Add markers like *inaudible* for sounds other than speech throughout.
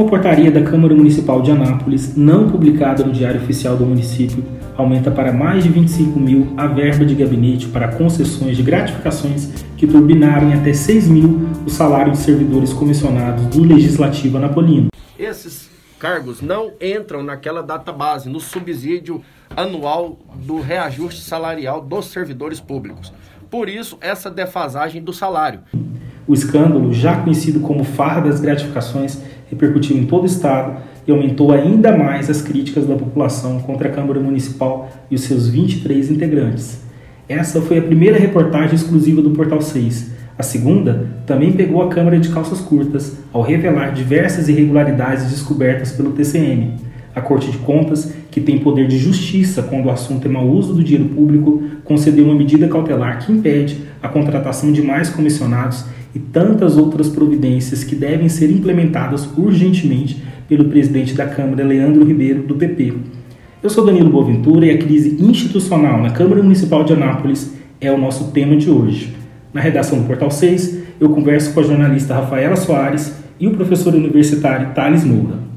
Uma portaria da Câmara Municipal de Anápolis, não publicada no Diário Oficial do município, aumenta para mais de 25 mil a verba de gabinete para concessões de gratificações que turbinaram em até 6 mil o salário de servidores comissionados do Legislativo Anapolino. Esses cargos não entram naquela data base, no subsídio anual do reajuste salarial dos servidores públicos. Por isso, essa defasagem do salário. O escândalo, já conhecido como farra das gratificações, repercutiu em todo o estado e aumentou ainda mais as críticas da população contra a Câmara Municipal e os seus 23 integrantes. Essa foi a primeira reportagem exclusiva do Portal 6. A segunda também pegou a Câmara de calças curtas ao revelar diversas irregularidades descobertas pelo TCM. A Corte de Contas, que tem poder de justiça quando o assunto é mau uso do dinheiro público, concedeu uma medida cautelar que impede a contratação de mais comissionados e tantas outras providências que devem ser implementadas urgentemente pelo presidente da Câmara, Leandro Ribeiro, do PP. Eu sou Danilo Boaventura e a crise institucional na Câmara Municipal de Anápolis é o nosso tema de hoje. Na redação do Portal 6, eu converso com a jornalista Rafaela Soares e o professor universitário Thales Moura.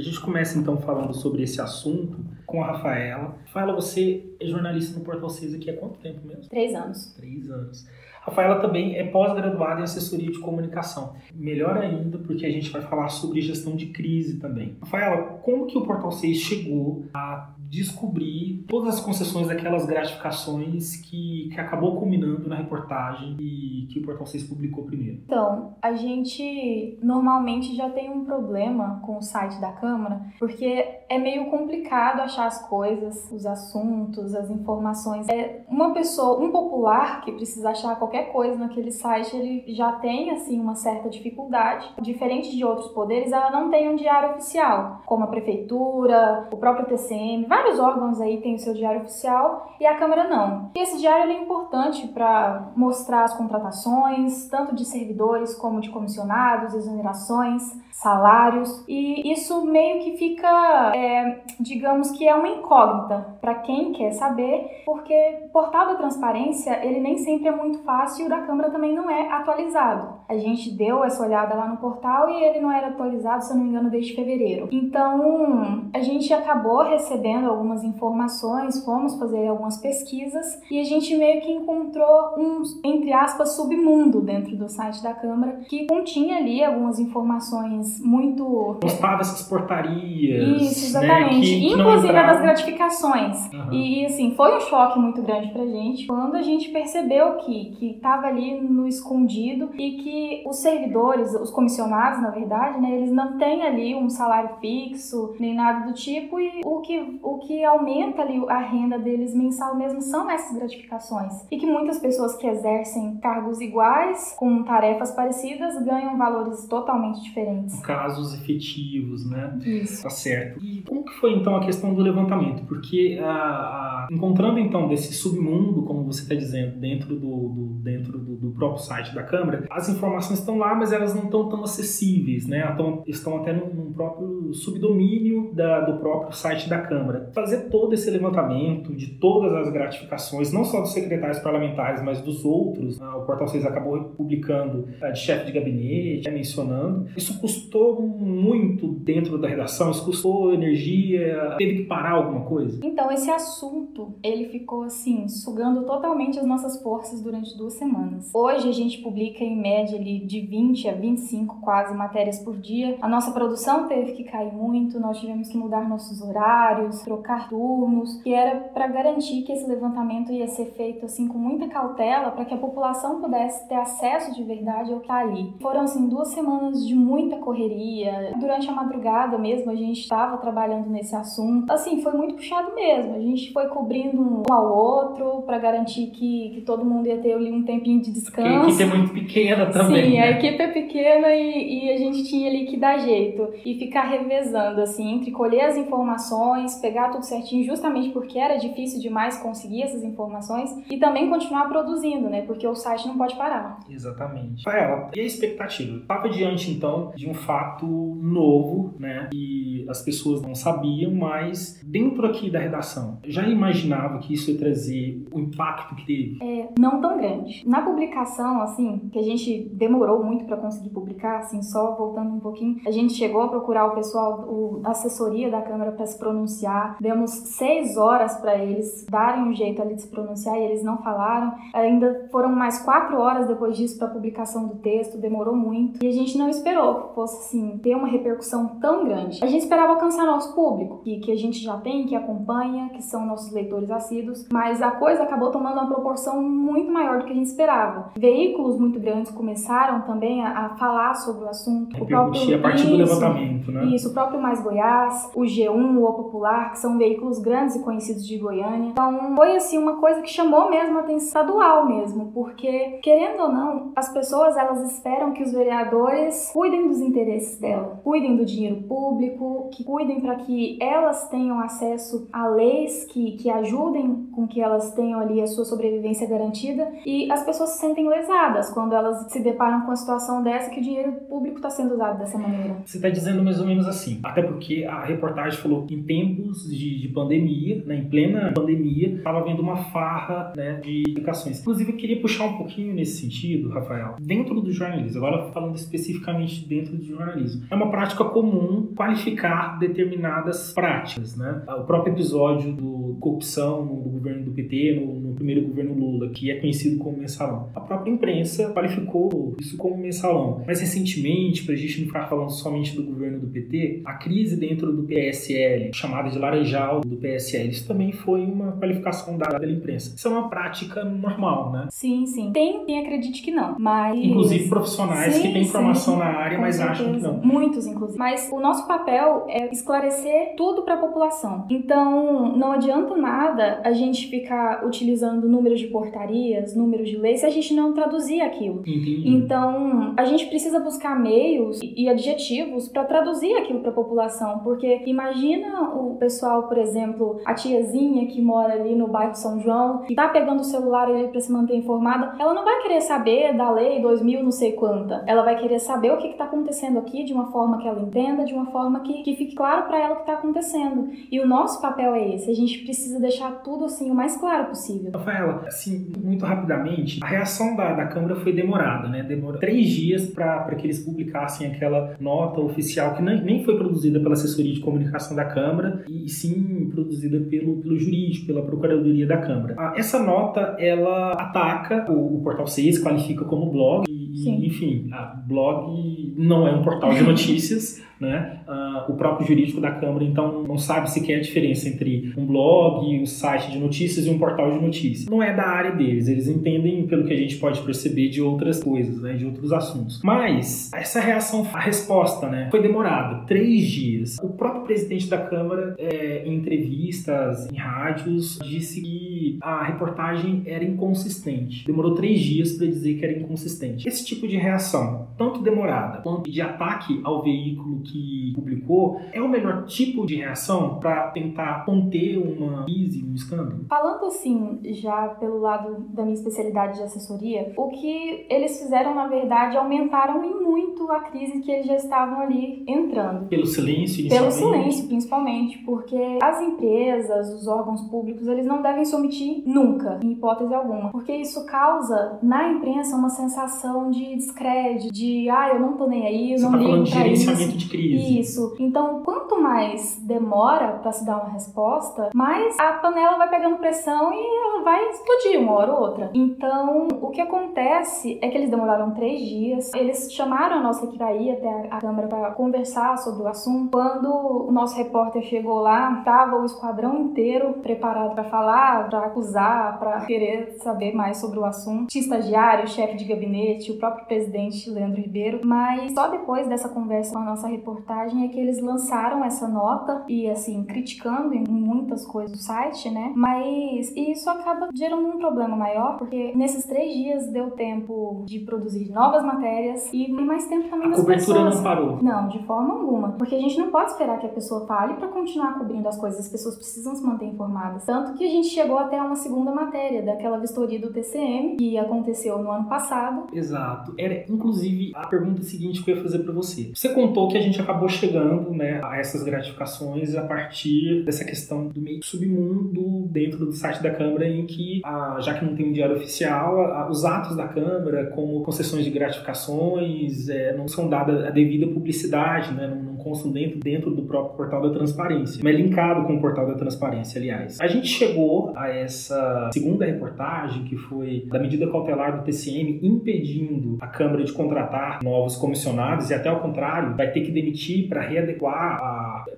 A gente começa então falando sobre esse assunto com a Rafaela. Rafaela, você é jornalista no Portal 6 aqui há quanto tempo mesmo? Três anos. Três anos. Rafaela também é pós-graduada em assessoria de comunicação. Melhor ainda, porque a gente vai falar sobre gestão de crise também. Rafaela, como que o Portal 6 chegou a descobrir todas as concessões daquelas gratificações que, que acabou culminando na reportagem e que o Portal 6 publicou primeiro? Então, a gente normalmente já tem um problema com o site da Câmara, porque é meio complicado achar as coisas, os assuntos, as informações. É uma pessoa, um popular que precisa achar qualquer coisa naquele site, ele já tem assim uma certa dificuldade. Diferente de outros poderes, ela não tem um diário oficial, como a prefeitura, o próprio TCM, vários órgãos aí têm o seu diário oficial e a Câmara não. E esse diário é importante para mostrar as contratações, tanto de servidores como de comissionados, exonerações, salários, e isso meio que fica, é, digamos que é uma incógnita para quem quer saber, porque o portal da transparência ele nem sempre é muito fácil e o da Câmara também não é atualizado. A gente deu essa olhada lá no portal e ele não era atualizado, se eu não me engano, desde fevereiro. Então a gente acabou recebendo algumas informações, fomos fazer algumas pesquisas e a gente meio que encontrou um, entre aspas, submundo dentro do site da Câmara que continha ali algumas informações muito. Postava essas portarias. Isso, exatamente. Né, que, Inclusive a das gratificações. Uhum. E assim, foi um choque muito grande pra gente quando a gente percebeu que, que tava ali no escondido e que os servidores, os comissionados, na verdade, né, eles não têm ali um salário fixo, nem nada do tipo, e o que, o que aumenta ali a renda deles mensal mesmo são essas gratificações. E que muitas pessoas que exercem cargos iguais, com tarefas parecidas, ganham valores totalmente diferentes casos efetivos, né? Isso. Tá certo. E como que foi então a questão do levantamento? Porque a, a, encontrando então desse submundo, como você está dizendo, dentro do, do dentro do, do, próprio site da Câmara, as informações estão lá, mas elas não estão tão acessíveis, né? Estão, estão até no, próprio subdomínio da, do próprio site da Câmara. Fazer todo esse levantamento de todas as gratificações, não só dos secretários parlamentares, mas dos outros, ah, o Portal 6 acabou publicando ah, de chefe de gabinete, né, mencionando. Isso custou muito dentro da redação? Isso custou energia? Teve que parar alguma coisa? Então, esse assunto, ele ficou assim, sugando totalmente as nossas forças durante duas semanas. Hoje a gente publica em média ali, de 20 a 25 quase matérias por dia. A nossa produção teve que cair muito, nós tivemos que mudar nossos horários, trocar turnos, que era para garantir que esse levantamento ia ser feito assim com muita cautela para que a população pudesse ter acesso de verdade ao que está ali. Foram assim duas semanas de muita correria. Durante a madrugada mesmo, a gente estava trabalhando nesse assunto. Assim, foi muito puxado mesmo. A gente foi cobrindo um ao outro para garantir que, que todo mundo ia ter ali um tempinho de descanso. Porque a equipe é muito pequena também. Sim, né? a equipe é pequena e, e a gente tinha ali que dar jeito e ficar revezando, assim, entre colher as informações, pegar tudo certinho, justamente porque era difícil demais conseguir essas informações e também continuar produzindo, né? Porque o site não pode parar. Exatamente. Rafaela, e a expectativa? Estava diante, então, de um fato novo, né? E as pessoas não sabiam, mas dentro aqui da redação, já imaginava que isso ia trazer o impacto que teve? É, não tão grande. Na publicação, assim, que a gente demorou muito para conseguir publicar, assim, só voltando um pouquinho, a gente chegou a procurar o pessoal, o, a assessoria da Câmara para se pronunciar, demos seis horas para eles darem um jeito ali de se pronunciar e eles não falaram. Ainda foram mais quatro horas depois disso para publicação do texto, demorou muito. E a gente não esperou que fosse, assim, ter uma repercussão tão grande. A gente esperava alcançar nosso público, que, que a gente já tem, que acompanha, que são nossos leitores assíduos, mas a coisa acabou tomando uma proporção muito maior do que a gente esperava. Veículos muito grandes começaram também a, a falar sobre o assunto. O próprio, a partir isso, do levantamento, né? Isso, o próprio Mais Goiás, o G1, o O Popular, que são veículos grandes e conhecidos de Goiânia. Então, foi assim uma coisa que chamou mesmo a atenção estadual mesmo, porque querendo ou não, as pessoas elas esperam que os vereadores cuidem dos interesses dela, cuidem do dinheiro público, que cuidem para que elas tenham acesso a leis que, que ajudem com que elas tenham ali a sua sobrevivência garantida e as pessoas se sentem lesadas quando elas se deparam com a situação dessa que o dinheiro público está sendo usado dessa maneira. Você está dizendo mais ou menos assim, até porque a reportagem falou que em tempos de, de pandemia, né, em plena pandemia, estava havendo uma farra né, de indicações. Inclusive, eu queria puxar um pouquinho nesse sentido, Rafael, dentro do jornalismo, agora falando especificamente dentro do jornalismo. É uma prática comum qualificar determinadas práticas, né? O próprio episódio do corrupção no governo do PT, no, no, primeiro governo Lula, que é conhecido como mensalão. A própria imprensa qualificou isso como mensalão. Mas recentemente, para a gente não ficar falando somente do governo do PT, a crise dentro do PSL, chamada de laranjal do PSL, isso também foi uma qualificação dada pela imprensa. Isso é uma prática normal, né? Sim, sim. Tem quem acredite que não, mas... Inclusive profissionais sim, que têm formação na área, mas certeza. acham que não. Muitos, inclusive. Mas o nosso papel é esclarecer tudo para a população. Então, não adianta nada a gente ficar utilizando números de portarias, números de leis, se a gente não traduzir aquilo. Entendi. Então, a gente precisa buscar meios e adjetivos para traduzir aquilo para a população, porque imagina o pessoal, por exemplo, a tiazinha que mora ali no bairro São João, que tá pegando o celular ali para se manter informada, ela não vai querer saber da lei 2000 não sei quanta. Ela vai querer saber o que está acontecendo aqui de uma forma que ela entenda, de uma forma que, que fique claro para ela o que está acontecendo. E o nosso papel é esse. A gente precisa deixar tudo assim o mais claro possível. Rafaela, assim, muito rapidamente, a reação da, da Câmara foi demorada, né? Demorou três dias para que eles publicassem aquela nota oficial que nem, nem foi produzida pela assessoria de comunicação da Câmara e sim produzida pelo, pelo jurídico, pela Procuradoria da Câmara. Essa nota, ela ataca o, o Portal 6, qualifica como blog e, enfim, a blog não é um portal de notícias, *laughs* né? Uh, o próprio jurídico da Câmara, então, não sabe sequer a diferença entre um blog, um site de notícias e um portal de notícias. Não é da área deles, eles entendem, pelo que a gente pode perceber, de outras coisas, né? De outros assuntos. Mas, essa reação, a resposta, né? Foi demorada, três dias. O próprio presidente da Câmara, é, em entrevistas, em rádios, disse que a reportagem era inconsistente. Demorou três dias para dizer que era inconsistente. Esse tipo de reação, tanto demorada quanto de ataque ao veículo que publicou é o melhor tipo de reação para tentar conter uma crise, um escândalo? Falando assim, já pelo lado da minha especialidade de assessoria, o que eles fizeram, na verdade, aumentaram em muito a crise que eles já estavam ali entrando. Pelo silêncio, Pelo silêncio, principalmente, porque as empresas, os órgãos públicos, eles não devem se omitir nunca, em hipótese alguma, porque isso causa na imprensa uma sensação de descrédito, de ah, eu não tô nem aí, eu Você não tá ligo falando de gerenciamento isso. de crise. Isso. Então, mais demora para se dar uma resposta, mais a panela vai pegando pressão e ela vai explodir uma hora ou outra. Então, o que acontece é que eles demoraram três dias. Eles chamaram a nossa equipe aí até a, a Câmara para conversar sobre o assunto. Quando o nosso repórter chegou lá, tava o esquadrão inteiro preparado para falar, para acusar, para querer saber mais sobre o assunto. Tinha estagiário, chefe de gabinete, o próprio presidente Leandro Ribeiro. Mas só depois dessa conversa com a nossa reportagem é que eles lançaram essa nota e assim criticando em muitas coisas do site, né? Mas isso acaba gerando um problema maior porque nesses três dias deu tempo de produzir novas matérias e mais tempo também A das cobertura pessoas. não parou. Não, de forma alguma. Porque a gente não pode esperar que a pessoa fale para continuar cobrindo as coisas. As pessoas precisam se manter informadas. Tanto que a gente chegou até uma segunda matéria daquela vistoria do TCM que aconteceu no ano passado. Exato. Era inclusive a pergunta seguinte que eu ia fazer para você. Você contou que a gente acabou chegando, né, a essa essas gratificações a partir dessa questão do meio submundo dentro do site da Câmara, em que, a, já que não tem um diário oficial, a, os atos da Câmara, como concessões de gratificações, é, não são dadas a devida publicidade, né, não, constam dentro, dentro do próprio portal da transparência, mas é linkado com o portal da transparência, aliás. A gente chegou a essa segunda reportagem, que foi da medida cautelar do TCM impedindo a Câmara de contratar novos comissionados e até ao contrário, vai ter que demitir para readequar,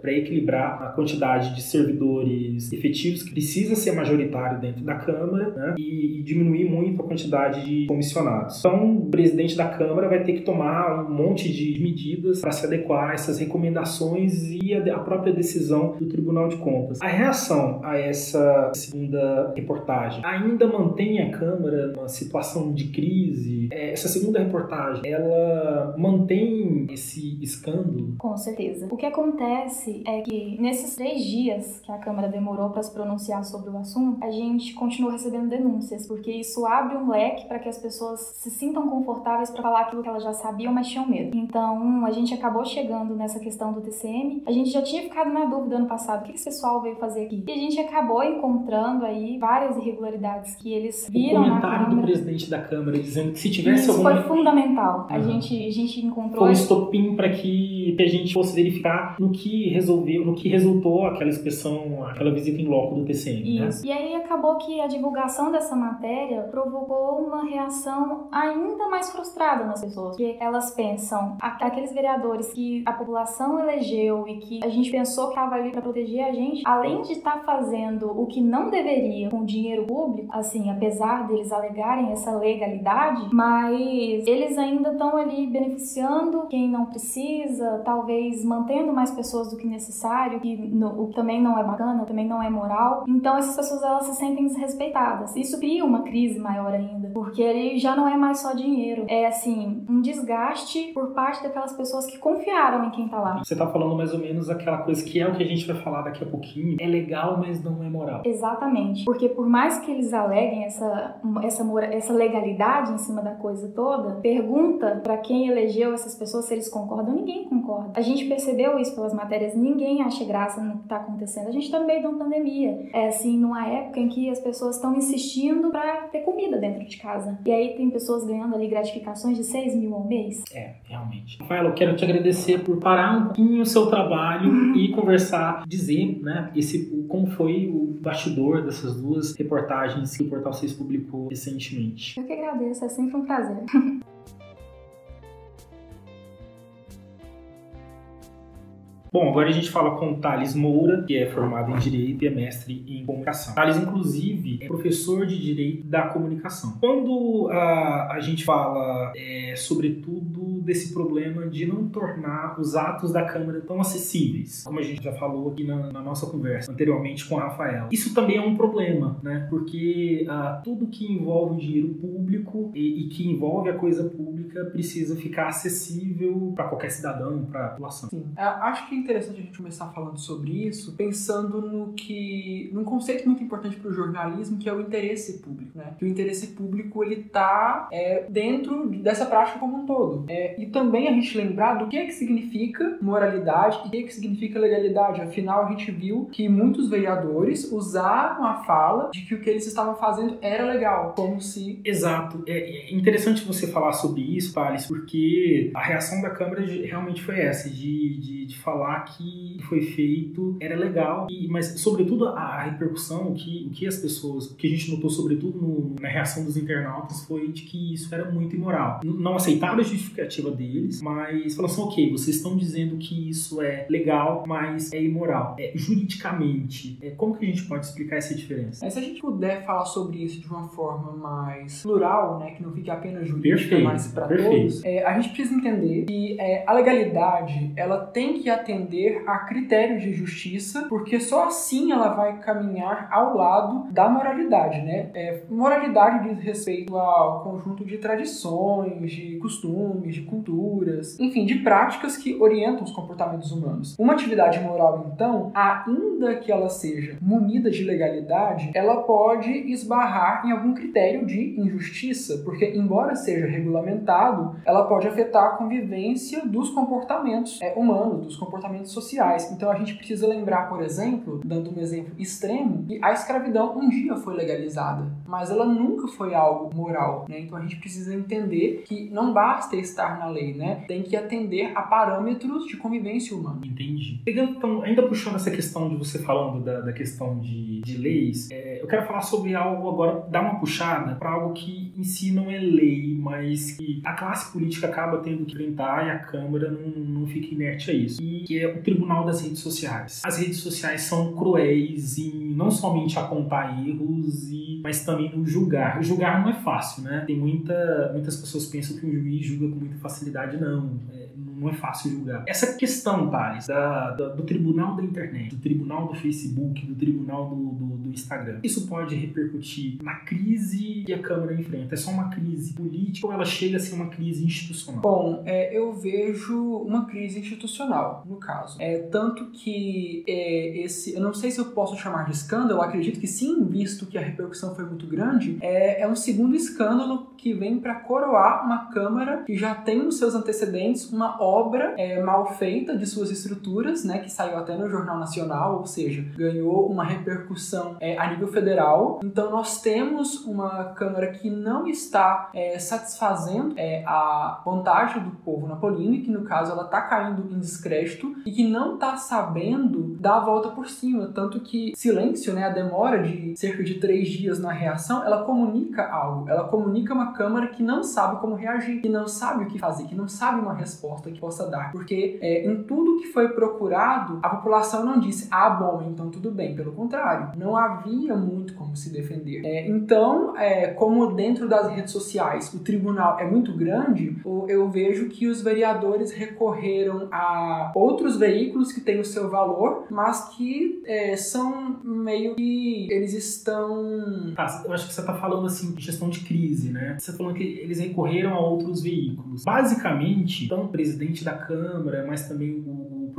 para equilibrar a quantidade de servidores efetivos que precisa ser majoritário dentro da Câmara né, e, e, diminuir muito a quantidade de comissionados. Então, o presidente da Câmara vai ter que tomar um monte de medidas para se adequar a essas recomendações e a, a própria decisão do Tribunal de Contas. A reação a essa segunda reportagem ainda mantém a Câmara numa situação de crise? É, essa segunda reportagem, ela mantém esse escândalo? Com certeza. O que acontece é que nesses três dias que a Câmara demorou para se pronunciar sobre o assunto, a gente continua recebendo denúncias, porque isso abre um leque para que as pessoas se sintam confortáveis para falar aquilo que elas já sabiam, mas tinham medo. Então, a gente acabou chegando nessa questão do TCM. A gente já tinha ficado na dúvida ano passado, o que esse pessoal veio fazer aqui? E a gente acabou encontrando aí várias irregularidades que eles viram o comentário do presidente da Câmara dizendo que se tivesse Isso alguma... foi fundamental. Uhum. A, gente, a gente encontrou... Foi um estopim para que, que a gente fosse verificar no que resolveu, no que resultou aquela inspeção, aquela visita em loco do TCM. Né? E aí acabou que a divulgação dessa matéria provocou uma reação ainda mais frustrada nas pessoas. Porque elas pensam, aqueles vereadores que a população elegeu e que a gente pensou que estava ali para proteger a gente, além de estar tá fazendo o que não deveria com dinheiro público, assim, apesar deles alegarem essa legalidade, mas eles ainda estão ali beneficiando quem não precisa, talvez mantendo mais pessoas do que necessário, que no, também não é bacana, também não é moral. Então essas pessoas elas se sentem desrespeitadas. Isso cria uma crise maior ainda, porque ele já não é mais só dinheiro, é assim, um desgaste por parte daquelas pessoas que confiaram em quem tá lá. Você tá falando mais ou menos aquela coisa que é o que a gente vai falar daqui a pouquinho, é legal, mas não é moral. Exatamente. Porque por mais que eles aleguem essa essa essa legalidade em cima da coisa toda, pergunta para quem elegeu essas pessoas se eles concordam, ninguém concorda. A gente percebeu isso pelas matérias, ninguém acha graça no que tá acontecendo. A gente tá no meio de uma pandemia. É assim, numa época em que as pessoas estão insistindo para ter comida dentro de casa. E aí tem pessoas ganhando ali gratificações de 6 mil ao mês. É, realmente. Rafael, eu quero te agradecer por parar um pouquinho o seu trabalho uhum. e conversar, dizer, né, esse, como foi o bastidor dessas duas reportagens que o Portal 6 publicou recentemente. Eu que agradeço, é sempre um prazer. *laughs* Bom, agora a gente fala com o Thales Moura, que é formado em Direito e é mestre em Comunicação. Thales, inclusive, é professor de Direito da Comunicação. Quando a, a gente fala, é, sobretudo, desse problema de não tornar os atos da Câmara tão acessíveis, como a gente já falou aqui na, na nossa conversa anteriormente com a Rafaela, isso também é um problema, né? Porque ah, tudo que envolve dinheiro público e, e que envolve a coisa pública precisa ficar acessível para qualquer cidadão, para a população. Sim, é, acho que interessante a gente começar falando sobre isso, pensando no que num conceito muito importante para o jornalismo, que é o interesse público, né? Que o interesse público ele tá é, dentro dessa prática como um todo. É, e também a gente lembrar do que é que significa moralidade e o que é que significa legalidade. Afinal, a gente viu que muitos vereadores usaram a fala de que o que eles estavam fazendo era legal, como se exato. É, é interessante você falar sobre isso, Thales, porque a reação da Câmara realmente foi essa, de, de, de falar que foi feito era legal, e, mas sobretudo a, a repercussão, o que, o que as pessoas, o que a gente notou sobretudo no, na reação dos internautas foi de que isso era muito imoral. Não aceitaram a justificativa deles, mas falaram assim, ok, vocês estão dizendo que isso é legal, mas é imoral. É, juridicamente, é, como que a gente pode explicar essa diferença? É, se a gente puder falar sobre isso de uma forma mais plural, né, que não fique apenas jurídica, perfeito, mas para todos, é, a gente precisa entender que é, a legalidade ela tem que atender atender a critérios de justiça, porque só assim ela vai caminhar ao lado da moralidade, né? É, moralidade diz respeito ao conjunto de tradições, de costumes, de culturas, enfim, de práticas que orientam os comportamentos humanos. Uma atividade moral, então, ainda que ela seja munida de legalidade, ela pode esbarrar em algum critério de injustiça, porque, embora seja regulamentado, ela pode afetar a convivência dos comportamentos é, humanos, dos comportamentos sociais. Então, a gente precisa lembrar, por exemplo, dando um exemplo extremo, que a escravidão um dia foi legalizada, mas ela nunca foi algo moral. Né? Então, a gente precisa entender que não basta estar na lei, né? tem que atender a parâmetros de convivência humana. Entendi. Pegando, então, ainda puxando essa questão de você falando da, da questão de, de leis, é, eu quero falar sobre algo agora, dar uma puxada para algo que em si não é lei, mas que a classe política acaba tendo que enfrentar e a Câmara não, não fica inerte a isso. E que é o Tribunal das Redes Sociais. As redes sociais são cruéis em não somente apontar erros, e, mas também no julgar. julgar não é fácil, né? Tem muita, muitas pessoas pensam que um juiz julga com muita facilidade. Não. É, não é fácil julgar. Essa questão, Thales, da, da, do tribunal da internet, do tribunal do Facebook, do tribunal do, do, do, Instagram, isso pode repercutir na crise que a Câmara enfrenta? É só uma crise política ou ela chega a ser uma crise institucional? Bom, é, eu vejo uma crise institucional, no caso. É, tanto que é, esse, eu não sei se eu posso chamar de escândalo, acredito que sim, visto que a repercussão foi muito grande, é, é um segundo escândalo que vem para coroar uma Câmara que já tem nos seus antecedentes uma obra é, mal feita de suas estruturas, né, que saiu até no Jornal Nacional, ou seja, ganhou uma repercussão é, a nível federal. Então nós temos uma Câmara que não está é, satisfazendo é, a vontade do povo napolino, e que no caso ela está caindo em descrédito e que não está sabendo dar a volta por cima, tanto que silêncio, né, a demora de cerca de três dias na reação, ela comunica algo, ela comunica uma Câmara que não sabe como reagir, que não sabe o que fazer, que não sabe uma resposta que possa dar. Porque é, em tudo que foi procurado, a população não disse, ah, bom, então tudo bem. Pelo contrário, não havia muito como se defender. É, então, é, como dentro das redes sociais o tribunal é muito grande, eu vejo que os vereadores recorreram a outros veículos que têm o seu valor, mas que é, são meio que eles estão. Tá, eu acho que você está falando assim de gestão de crise, né? Você tá falando que eles recorreram a outros veículos. Basicamente, então, o presidente da Câmara, mas também o,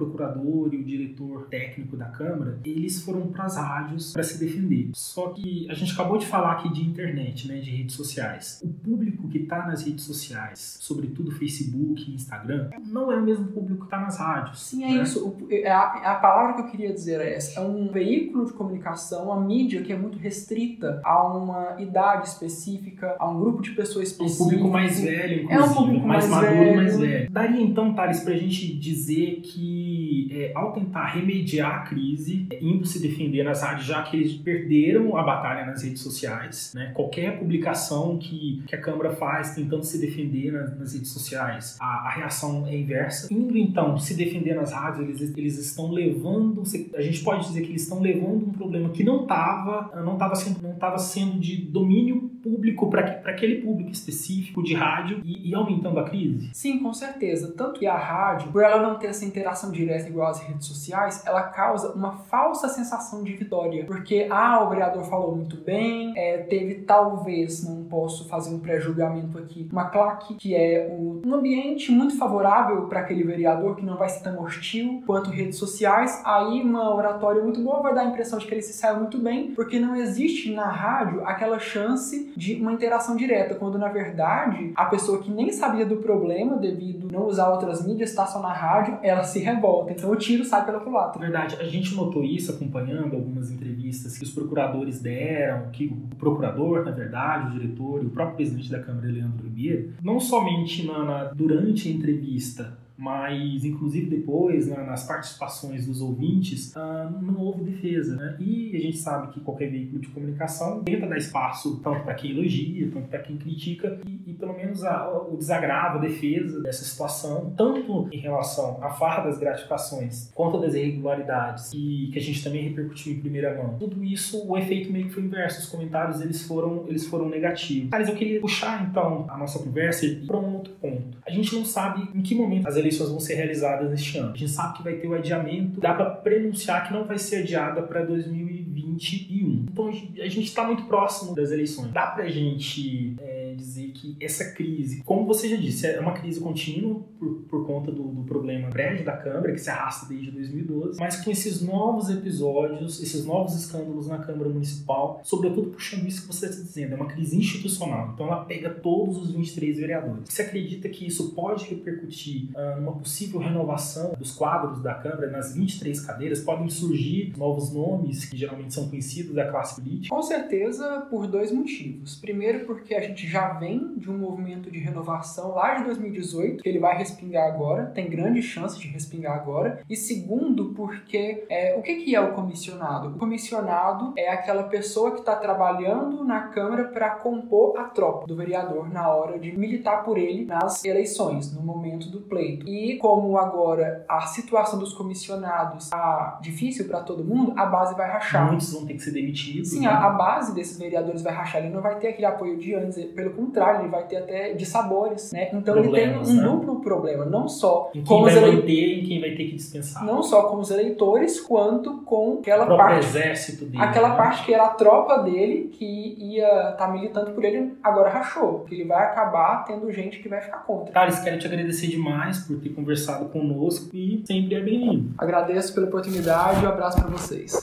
procurador e o diretor técnico da Câmara, eles foram para as rádios para se defender. Só que a gente acabou de falar aqui de internet, né, de redes sociais. O público que está nas redes sociais, sobretudo Facebook e Instagram, não é o mesmo público que está nas rádios. Sim, é né? isso. É a, a, palavra que eu queria dizer é essa. É um veículo de comunicação, uma mídia que é muito restrita a uma idade específica, a um grupo de pessoas específicas. Um público mais velho, inclusive. É um público mais, mais maduro, velho. mais velho. Daria então, Thales, para a gente dizer que é, ao tentar remediar a crise, é, indo se defender nas rádios, já que eles perderam a batalha nas redes sociais, né? qualquer publicação que, que a Câmara faz tentando se defender nas, nas redes sociais, a, a, reação é inversa. Indo então se defender nas rádios, eles, eles estão levando, a gente pode dizer que eles estão levando um problema que não estava não tava sendo, não sendo de domínio público para aquele público específico de rádio e, e aumentando a crise? Sim, com certeza. Tanto que a rádio, por ela não ter essa interação direta igual às redes sociais, ela causa uma falsa sensação de vitória. Porque, ah, o vereador falou muito bem, é, teve talvez, não posso fazer um pré-julgamento aqui, uma claque que é um, um ambiente muito favorável para aquele vereador, que não vai ser tão hostil quanto redes sociais. Aí, uma oratória muito boa vai dar a impressão de que ele se saiu muito bem, porque não existe na rádio aquela chance de uma interação direta, quando na verdade a pessoa que nem sabia do problema devido não usar outras mídias, está só na rádio, ela se revolta. Então o tiro sai pela culatra. Verdade, a gente notou isso acompanhando algumas entrevistas que os procuradores deram, que o procurador, na verdade, o diretor e o próprio presidente da Câmara, Leandro Ribeiro, não somente na, na durante a entrevista mas inclusive depois, né, nas participações dos ouvintes, ah, não houve defesa. Né? E a gente sabe que qualquer veículo de comunicação tenta dar espaço tanto para quem elogia, tanto para quem critica, e, e pelo menos a, o desagravo, a defesa dessa situação, tanto em relação à farra das gratificações, quanto das irregularidades, e que a gente também repercutiu em primeira mão. Tudo isso, o efeito meio que foi inverso, os comentários eles foram, eles foram negativos. Mas eu queria puxar então a nossa conversa para um outro ponto. A gente não sabe em que momento as eleições vão ser realizadas este ano. A gente sabe que vai ter o adiamento, dá para prenunciar que não vai ser adiada para 2021. Então a gente está muito próximo das eleições. Dá para a gente é, é, dizer que essa crise, como você já disse, é uma crise contínua por, por conta do, do problema prédio da Câmara, que se arrasta desde 2012, mas com esses novos episódios, esses novos escândalos na Câmara Municipal, sobretudo puxando isso que você está dizendo, é uma crise institucional. Então ela pega todos os 23 vereadores. Você acredita que isso pode repercutir uh, numa possível renovação dos quadros da Câmara nas 23 cadeiras? Podem surgir novos nomes que geralmente são conhecidos da classe política? Com certeza, por dois motivos. Primeiro, porque a gente já vem de um movimento de renovação lá de 2018, que ele vai respingar agora, tem grande chance de respingar agora. E segundo, porque é, o que, que é o comissionado? O comissionado é aquela pessoa que está trabalhando na Câmara para compor a tropa do vereador na hora de militar por ele nas eleições, no momento do pleito. E como agora a situação dos comissionados está difícil para todo mundo, a base vai rachar. Muitos vão ter que ser demitidos. Sim, né? a, a, base desses vereadores vai rachar. Ele não vai ter aquele apoio de antes, pelo contrário, ele vai ter até de sabores, né? Então Problemas, ele tem um né? duplo problema, não só em quem vai ele... manter e quem vai ter que dispensar. Não só com os eleitores, quanto com aquela parte. exército dele. Aquela né? parte que era a tropa dele que ia estar tá militando por ele, agora rachou. Que ele vai acabar tendo gente que vai ficar contra. Thales, quero te agradecer demais por ter conversado conosco e sempre é bem-vindo. Agradeço pela oportunidade e um abraço para vocês.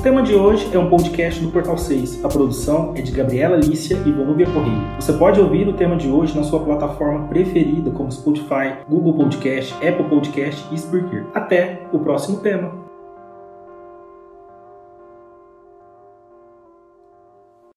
O tema de hoje é um podcast do Portal 6. A produção é de Gabriela Lícia e Volúbia Correia. Você pode ouvir o tema de hoje na sua plataforma preferida, como Spotify, Google Podcast, Apple Podcast e Spreaker. Até o próximo tema.